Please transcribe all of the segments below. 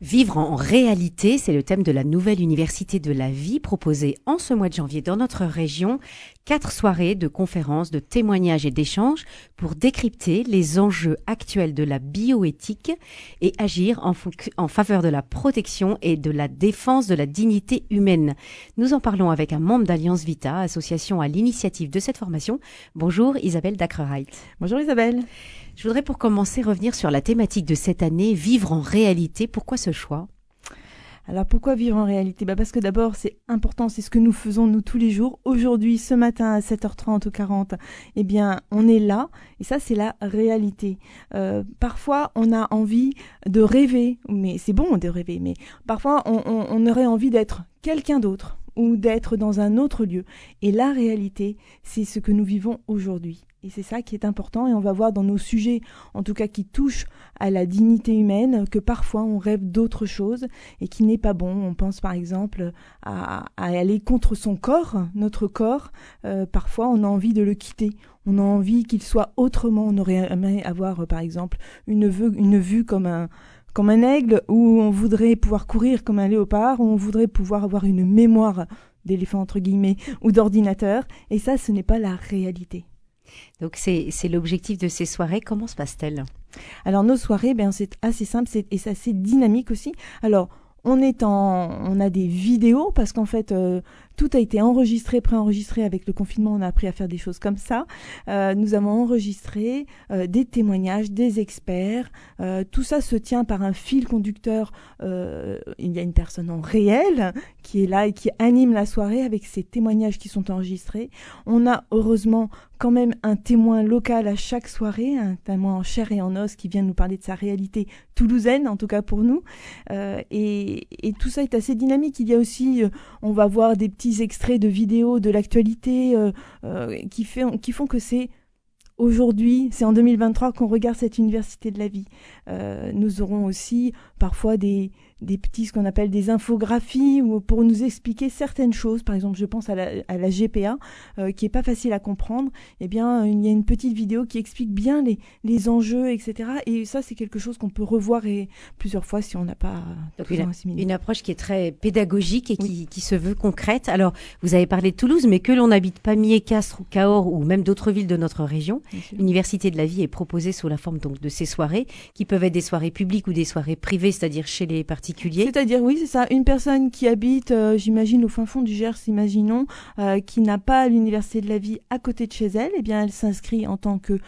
Vivre en réalité, c'est le thème de la nouvelle université de la vie proposée en ce mois de janvier dans notre région. Quatre soirées de conférences, de témoignages et d'échanges pour décrypter les enjeux actuels de la bioéthique et agir en, faveur de la protection et de la défense de la dignité humaine. Nous en parlons avec un membre d'Alliance Vita, association à l'initiative de cette formation. Bonjour Isabelle Dacrerheit. Bonjour Isabelle. Je voudrais pour commencer revenir sur la thématique de cette année, vivre en réalité. Pourquoi ce choix? Alors pourquoi vivre en réalité? Bah Parce que d'abord c'est important, c'est ce que nous faisons nous tous les jours. Aujourd'hui, ce matin à 7h30 ou 40, eh bien on est là et ça c'est la réalité. Euh, parfois on a envie de rêver, mais c'est bon de rêver, mais parfois on, on aurait envie d'être quelqu'un d'autre ou d'être dans un autre lieu. Et la réalité, c'est ce que nous vivons aujourd'hui. Et c'est ça qui est important et on va voir dans nos sujets, en tout cas qui touchent à la dignité humaine, que parfois on rêve d'autre chose et qui n'est pas bon. On pense par exemple à, aller contre son corps, notre corps. Euh, parfois on a envie de le quitter. On a envie qu'il soit autrement. On aurait aimé avoir par exemple une vue, une vue comme un comme un aigle, où on voudrait pouvoir courir comme un léopard, où on voudrait pouvoir avoir une mémoire d'éléphant entre guillemets ou d'ordinateur. Et ça, ce n'est pas la réalité. Donc c'est l'objectif de ces soirées. Comment se passe-t-elle? Alors nos soirées, ben, c'est assez simple et c'est assez dynamique aussi. Alors on est en, on a des vidéos parce qu'en fait euh, tout a été enregistré, préenregistré avec le confinement. On a appris à faire des choses comme ça. Euh, nous avons enregistré euh, des témoignages, des experts. tout ça se tient par un fil conducteur. il y a une personne en réel qui est là et qui anime la soirée avec ces témoignages qui sont enregistrés. On a heureusement quand même un témoin local à chaque soirée, un témoin en chair et en os qui vient nous parler de sa réalité toulousaine, en tout cas pour nous. Euh, et, tout ça est assez dynamique. Il y a aussi, euh, on va voir des petits extraits de vidéos de l'actualité euh, qui, fait, qui font que c'est aujourd'hui, c'est en 2023 qu'on regarde cette université de la vie. nous aurons aussi parfois des, des petits, ce qu'on appelle des infographies, ou pour nous expliquer certaines choses. Par exemple, je pense à la, à la GPA, euh, qui est pas facile à comprendre. Eh bien, il y a une petite vidéo qui explique bien les, les enjeux, etc. Et ça, c'est quelque chose qu'on peut revoir et plusieurs fois si on n'a pas une, une, approche qui est très pédagogique et qui, qui, se veut concrète. Alors, vous avez parlé de Toulouse, mais que l'on habite Pamiers, Castres ou Cahors ou même d'autres villes de notre région, l'université de la vie est proposée sous la forme donc de ces soirées qui peuvent être des soirées publiques ou des soirées privées, c'est-à-dire chez les c'est-à-dire, oui, c'est ça. Une personne qui habite, euh, j'imagine, au fin fond du Gers, imaginons, euh, qui n'a pas l'université de la vie à côté de chez elle, eh bien, elle s'inscrit en tant que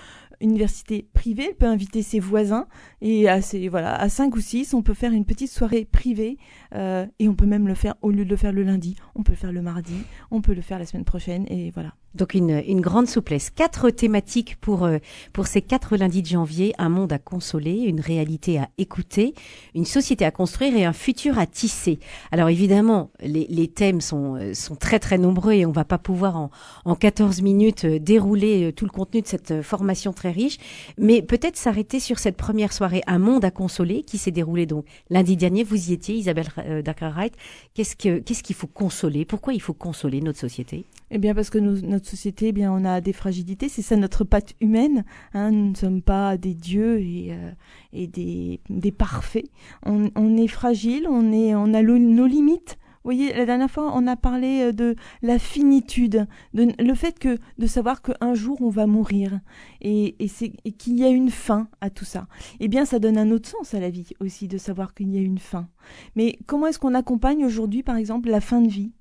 université privée, elle peut inviter ses voisins et à voilà à cinq ou six, on peut faire une petite soirée privée euh, et on peut même le faire au lieu de le faire le lundi, on peut le faire le mardi, on peut le faire la semaine prochaine et voilà. Donc une, une grande souplesse. Quatre thématiques pour, euh, pour ces quatre lundis de janvier. Un monde à consoler, une réalité à écouter, une société à construire et un futur à tisser. Alors évidemment, les, les thèmes sont, euh, sont très très nombreux et on va pas pouvoir en, en 14 minutes euh, dérouler tout le contenu de cette formation très riche. Mais peut-être s'arrêter sur cette première soirée, Un monde à consoler, qui s'est déroulée donc lundi dernier. Vous y étiez, Isabelle Dakar-Wright. Qu'est-ce que, qu'est-ce qu'il faut consoler? Pourquoi il faut consoler notre société? Eh bien parce que notre société, eh bien, on a des fragilités. C'est ça notre patte humaine. Hein. Nous ne sommes pas des dieux et, euh, des, parfaits. On, est fragile, on, a nos limites. Vous voyez, la dernière fois, on a parlé euh, de la finitude, de, le fait que de savoir qu'un jour on va mourir et, et qu'il y a une fin à tout ça. Eh bien, ça donne un autre sens à la vie aussi, de savoir qu'il y a une fin. Mais comment est-ce qu'on accompagne aujourd'hui, par exemple, la fin de vie?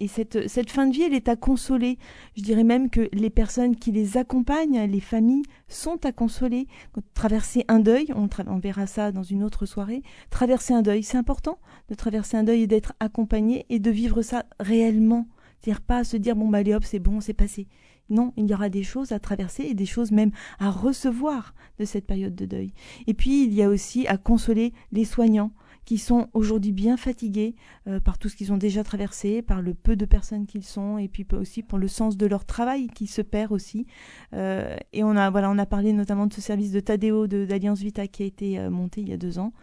Et cette, cette fin de vie, elle est à consoler. Je dirais même que les personnes qui les accompagnent, les familles, sont à consoler. Traverser un deuil, on, verra ça dans une autre soirée, traverser un deuil, c'est important de traverser un deuil et d'être accompagné et de vivre ça réellement. C'est-à-dire pas se dire, bon, bah, allez hop, c'est bon, c'est passé. Non, il y aura des choses à traverser et des choses même à recevoir de cette période de deuil. Et puis, il y a aussi à consoler les soignants qui sont aujourd'hui bien fatigués euh, par tout ce qu'ils ont déjà traversé, par le peu de personnes qu'ils sont, et puis aussi pour le sens de leur travail qui se perd aussi. Euh, et on a voilà, on a parlé notamment de ce service de Tadeo d'Alliance Vita qui a été euh, monté il y a deux ans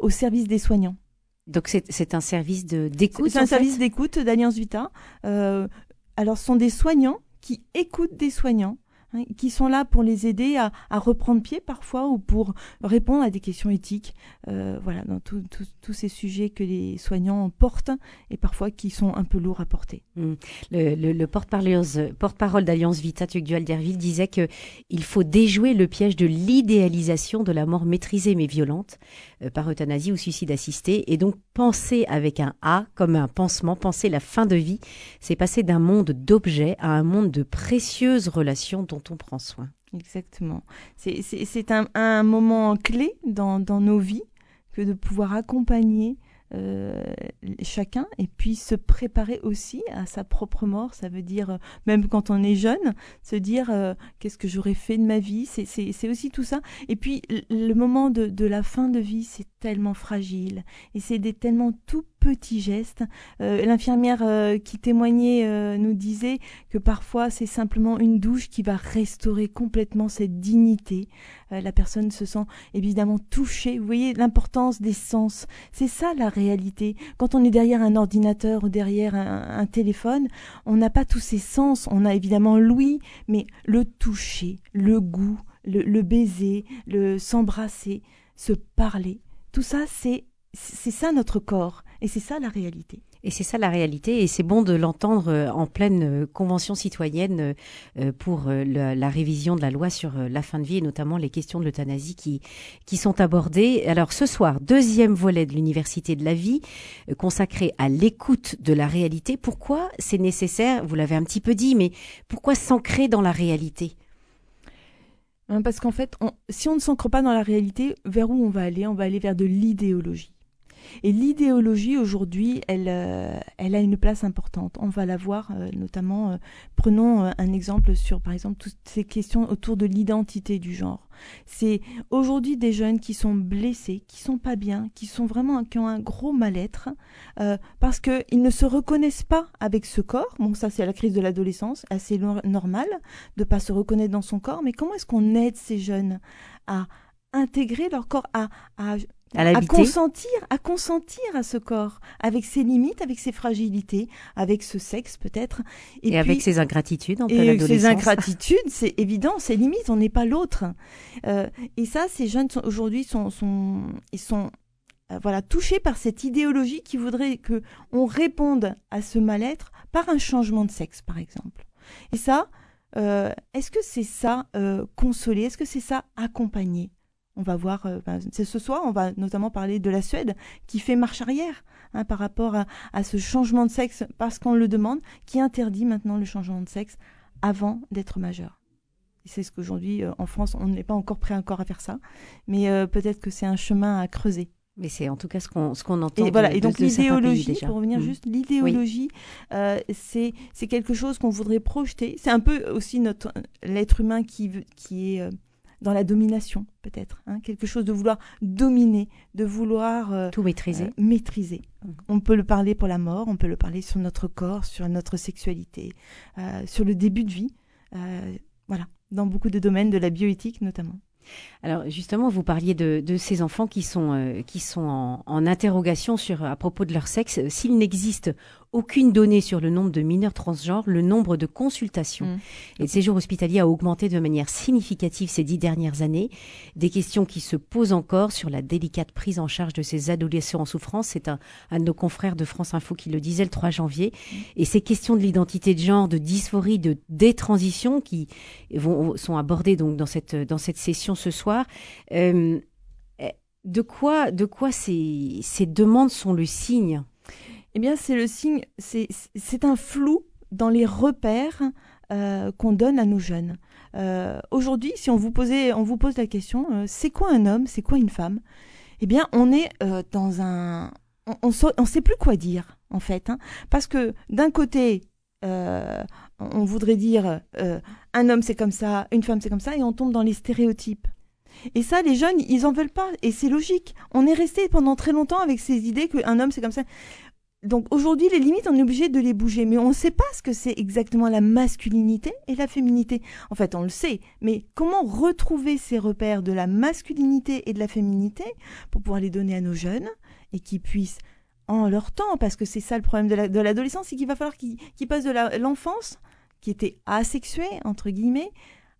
au service des soignants. Donc c'est un service d'écoute. C'est un service d'écoute d'Alliance Vita. alors ce sont des soignants qui écoutent des soignants hein, qui sont là pour les aider à, reprendre pied parfois ou pour répondre à des questions éthiques. Euh, voilà, dans tous ces sujets que les soignants portent et parfois qui sont un peu lourds à porter. Mmh. Le, porte-parole d'Alliance Vita, Dual Derville, disait que il faut déjouer le piège de l'idéalisation de la mort maîtrisée mais violente euh, par euthanasie ou suicide assisté et donc penser avec un A comme un pansement, penser la fin de vie, c'est passer d'un monde d'objets à un monde de précieuses relations dont on prend soin. Exactement. C'est un, un, moment clé dans, nos vies que de pouvoir accompagner euh, chacun et puis se préparer aussi à sa propre mort. Ça veut dire, euh, même quand on est jeune, se dire euh, qu'est-ce que j'aurais fait de ma vie. C'est aussi tout ça. Et puis le moment de, de la fin de vie, c'est tellement fragile et c'est des tellement tout petits gestes. Euh, l'infirmière euh, qui témoignait euh, nous disait que parfois c'est simplement une douche qui va restaurer complètement cette dignité. la personne se sent évidemment touchée. Vous voyez l'importance des sens. C'est ça la réalité. Quand on est derrière un ordinateur ou derrière un, téléphone, on n'a pas tous ces sens. On a évidemment l'ouïe, mais le toucher, le goût, le baiser, le s'embrasser, se parler. Tout ça, c'est c'est ça notre corps et c'est ça la réalité. Et c'est ça la réalité, et c'est bon de l'entendre euh, en pleine euh, convention citoyenne euh, pour la, révision de la loi sur la fin de vie, et notamment les questions de l'euthanasie qui, qui sont abordées. Alors ce soir, deuxième volet de l'Université de la vie, consacré à l'écoute de la réalité. Pourquoi c'est nécessaire, vous l'avez un petit peu dit, mais pourquoi s'ancrer dans la réalité? Parce qu'en fait, si on ne s'ancre pas dans la réalité, vers où on va aller? On va aller vers de l'idéologie. Et l'idéologie aujourd'hui, elle, euh, elle a une place importante. On va la voir euh, notamment, euh, prenons un exemple sur par exemple toutes ces questions autour de l'identité du genre. C'est aujourd'hui des jeunes qui sont blessés, qui sont pas bien, qui sont vraiment qui ont un gros mal-être parce qu'ils ne se reconnaissent pas avec ce corps. Bon, ça c'est la crise de l'adolescence, assez normal de pas se reconnaître dans son corps. Mais comment est-ce qu'on aide ces jeunes à intégrer leur corps, à à, consentir, à consentir à ce corps, avec ses limites, avec ses fragilités, avec ce sexe peut-être, et, avec ses ingratitudes en adolescence. Ses ingratitudes, c'est évident, ses limites, on n'est pas l'autre. Euh, et ça, ces jeunes aujourd'hui sont, sont, ils sont euh, voilà touchés par cette idéologie qui voudrait que on réponde à ce mal-être par un changement de sexe, par exemple. Et ça, euh, est-ce que c'est ça consoler? Est-ce que c'est ça accompagner? On va voir, euh, ben, c'est ce soir, on va notamment parler de la Suède qui fait marche arrière hein, par rapport à, ce changement de sexe parce qu'on le demande, qui interdit maintenant le changement de sexe avant d'être majeur. C'est ce qu'aujourd'hui, euh, en France, on n'est pas encore prêt encore à faire ça, mais euh, peut-être que c'est un chemin à creuser. Mais c'est en tout cas ce qu'on ce qu'on entend. Et voilà. et donc l'idéologie, pour revenir mmh. juste, l'idéologie, c'est c'est quelque chose qu'on voudrait projeter. C'est un peu aussi notre l'être humain qui qui est dans la domination, peut-être. Hein, quelque chose de vouloir dominer, de vouloir... Euh, Tout maîtriser. Euh, maîtriser. Mmh. On peut le parler pour la mort, on peut le parler sur notre corps, sur notre sexualité, euh, sur le début de vie. voilà, dans beaucoup de domaines, de la bioéthique notamment. Alors justement, vous parliez de, ces enfants qui sont, qui sont en, en, interrogation sur, à propos de leur sexe. S'il n'existe aucune donnée sur le nombre de mineurs transgenres, le nombre de consultations mm. et de séjours hospitaliers a augmenté de manière significative ces dix dernières années. Des questions qui se posent encore sur la délicate prise en charge de ces adolescents en souffrance. C'est un, de nos confrères de France Info qui le disait le 3 janvier. Mm. Et ces questions de l'identité de genre, de dysphorie, de détransition qui vont, sont abordées donc dans cette, dans cette session ce soir. Euh, de quoi, de quoi ces, ces demandes sont le signe? Eh bien, c'est le signe, c'est un flou dans les repères euh, qu'on donne à nos jeunes. Euh, aujourd'hui, si on vous, posait, on vous pose la question, euh, c'est quoi un homme, c'est quoi une femme? Eh bien, on est dans un... On ne sait plus quoi dire, en fait. Hein. parce que d'un côté, on voudrait dire un homme c'est comme ça, une femme c'est comme ça, et on tombe dans les stéréotypes. Et ça, les jeunes, ils en veulent pas. Et c'est logique. On est resté pendant très longtemps avec ces idées qu'un homme, c'est comme ça donc aujourd'hui, les limites, on est obligé de les bouger, mais on ne sait pas ce que c'est exactement la masculinité et la féminité. En fait, on le sait, mais comment retrouver ces repères de la masculinité et de la féminité pour pouvoir les donner à nos jeunes et qu'ils puissent en leur temps, parce que c'est ça le problème de l'adolescence, c'est qu'il va falloir qu'ils passent de l'enfance, qui était asexuée, entre guillemets,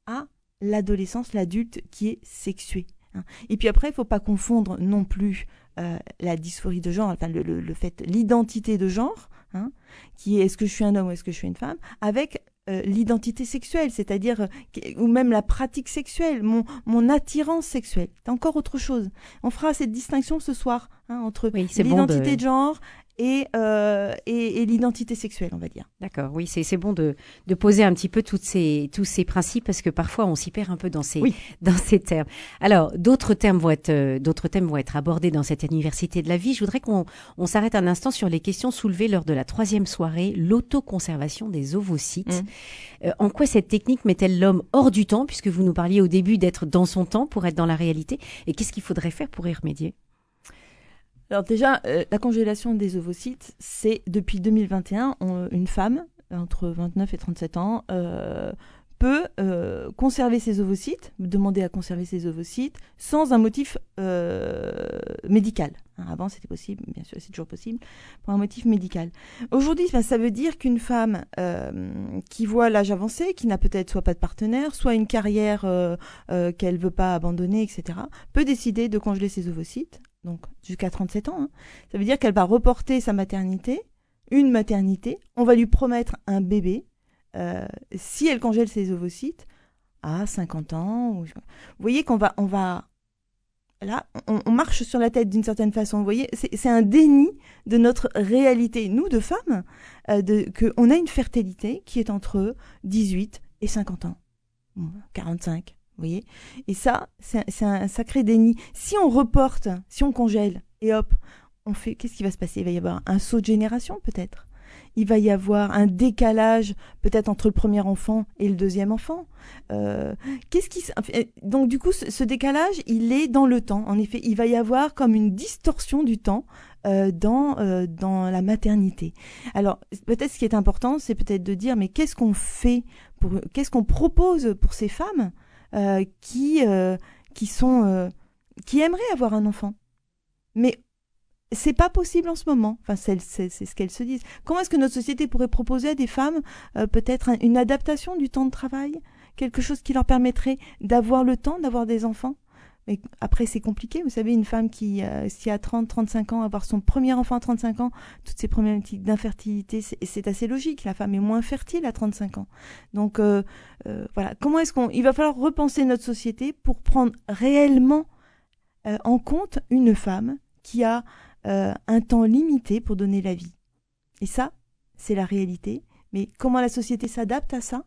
à l'adolescence, l'adulte qui est sexué. Hein. Et puis après, il faut pas confondre non plus euh, la dysphorie de genre, enfin le, le, fait, l'identité de genre, hein, qui est est-ce que je suis un homme ou est-ce que je suis une femme, avec euh, l'identité sexuelle, c'est-à-dire euh, ou même la pratique sexuelle, mon, mon attirance sexuelle. C'est encore autre chose. On fera cette distinction ce soir hein, entre l'identité de... genre et, euh, et, et l'identité sexuelle, on va dire. D'accord, oui, c'est bon de, de poser un petit peu toutes ces, tous ces principes parce que parfois on s'y perd un peu dans ces, dans ces termes. Alors, d'autres termes vont être, euh, d'autres thèmes vont être abordés dans cette université de la vie. Je voudrais qu'on on, s'arrête un instant sur les questions soulevées lors de la troisième soirée, l'autoconservation des ovocytes. Mmh. Euh, en quoi cette technique met-elle l'homme hors du temps, puisque vous nous parliez au début d'être dans son temps pour être dans la réalité, et qu'est-ce qu'il faudrait faire pour y remédier? Alors déjà, euh, la congélation des ovocytes, c'est depuis 2021, une femme entre 29 et 37 ans euh, peut euh, conserver ses ovocytes, demander à conserver ses ovocytes sans un motif médical. Hein, avant, c'était possible, bien sûr, c'est toujours possible, pour un motif médical. Aujourd'hui, ben, ça veut dire qu'une femme qui voit l'âge avancé, qui n'a peut-être soit pas de partenaire, soit une carrière qu'elle veut pas abandonner, etc., peut décider de congeler ses ovocytes donc jusqu'à 37 ans. Hein. Ça veut dire qu'elle va reporter sa maternité, une maternité, on va lui promettre un bébé, euh, si elle congèle ses ovocytes, à 50 ans. Vous voyez qu'on va, on va, là, on, marche sur la tête d'une certaine façon. Vous voyez, c'est un déni de notre réalité, nous, de femmes, euh, de, qu'on a une fertilité qui est entre 18 et 50 ans, 45 voyez Et ça, c'est un, sacré déni. Si on reporte, si on congèle, et hop, on fait, qu'est-ce qui va se passer? Il va y avoir un saut de génération, peut-être. Il va y avoir un décalage, peut-être entre le premier enfant et le deuxième enfant. Euh, qu'est-ce qui, donc du coup, ce, décalage, il est dans le temps. En effet, il va y avoir comme une distorsion du temps euh, dans euh, dans la maternité. Alors peut-être ce qui est important, c'est peut-être de dire mais qu'est-ce qu'on fait pour qu'est-ce qu'on propose pour ces femmes euh, qui euh, qui sont euh, qui aimeraient avoir un enfant, mais c'est pas possible en ce moment. Enfin, c'est ce qu'elles se disent. Comment est-ce que notre société pourrait proposer à des femmes peut-être une adaptation du temps de travail, quelque chose qui leur permettrait d'avoir le temps d'avoir des enfants? Mais après, c'est compliqué. Vous savez, une femme qui, euh, si à 30, 35 ans, avoir son premier enfant à 35 ans, toutes ces problématiques d'infertilité, c'est assez logique. La femme est moins fertile à 35 ans. Donc, euh, euh, voilà. Comment est-ce qu'on, il va falloir repenser notre société pour prendre réellement euh, en compte une femme qui a un temps limité pour donner la vie? Et ça, c'est la réalité. Mais comment la société s'adapte à ça?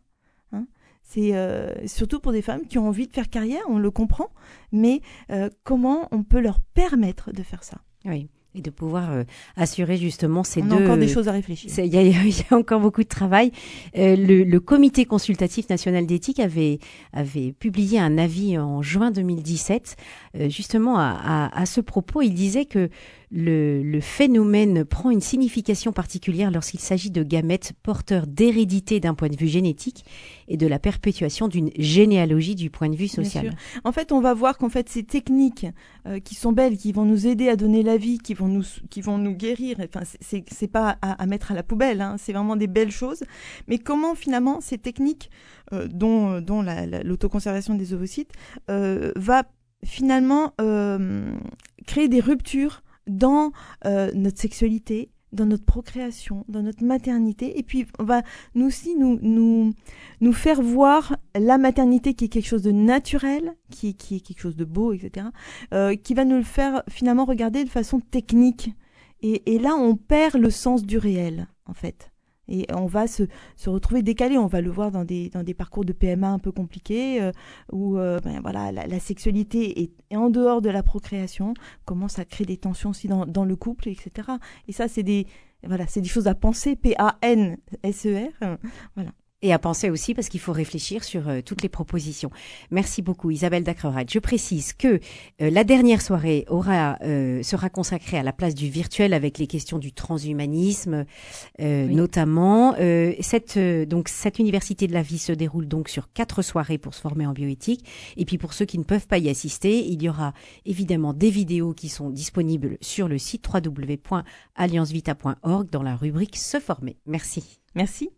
C'est euh, surtout pour des femmes qui ont envie de faire carrière, on le comprend, mais euh, comment on peut leur permettre de faire ça? Oui et de pouvoir euh, assurer justement ces On deux. a encore des choses à réfléchir. Il y, y, a encore beaucoup de travail. Le, le, Comité consultatif national d'éthique avait avait publié un avis en juin 2017, euh, justement à, à, à, ce propos. Il disait que le, le phénomène prend une signification particulière lorsqu'il s'agit de gamètes porteurs d'hérédité d'un point de vue génétique et de la perpétuation d'une généalogie du point de vue social. En fait, on va voir qu'en fait ces techniques euh, qui sont belles, qui vont nous aider à donner la vie, qui vont nous qui vont nous guérir. Enfin, c'est pas à, à, mettre à la poubelle. Hein, c'est vraiment des belles choses. Mais comment finalement ces techniques, euh, dont dont l'autoconservation des ovocytes, euh, va finalement euh, créer des ruptures dans euh, notre sexualité, dans notre procréation, dans notre maternité, et puis on va nous aussi nous, nous, nous faire voir la maternité qui est quelque chose de naturel, qui, qui est quelque chose de beau, etc., euh, qui va nous le faire finalement regarder de façon technique. Et, et là, on perd le sens du réel, en fait. Et on va se, se retrouver décalé. On va le voir dans des, dans des parcours de PMA un peu compliqués, euh, où euh, ben, voilà, la, sexualité est, en dehors de la procréation, commence à créer des tensions aussi dans, dans le couple, etc. Et ça, c'est des, voilà, des choses à penser, P-A-N-S-E-R. voilà et à penser aussi parce qu'il faut réfléchir sur euh, toutes les propositions. Merci beaucoup Isabelle Dacrerad. Je précise que euh, la dernière soirée aura euh, sera consacrée à la place du virtuel avec les questions du transhumanisme oui. notamment. cette donc cette université de la vie se déroule donc sur quatre soirées pour se former en bioéthique et puis pour ceux qui ne peuvent pas y assister, il y aura évidemment des vidéos qui sont disponibles sur le site www.alliancevita.org dans la rubrique se former. Merci. Merci.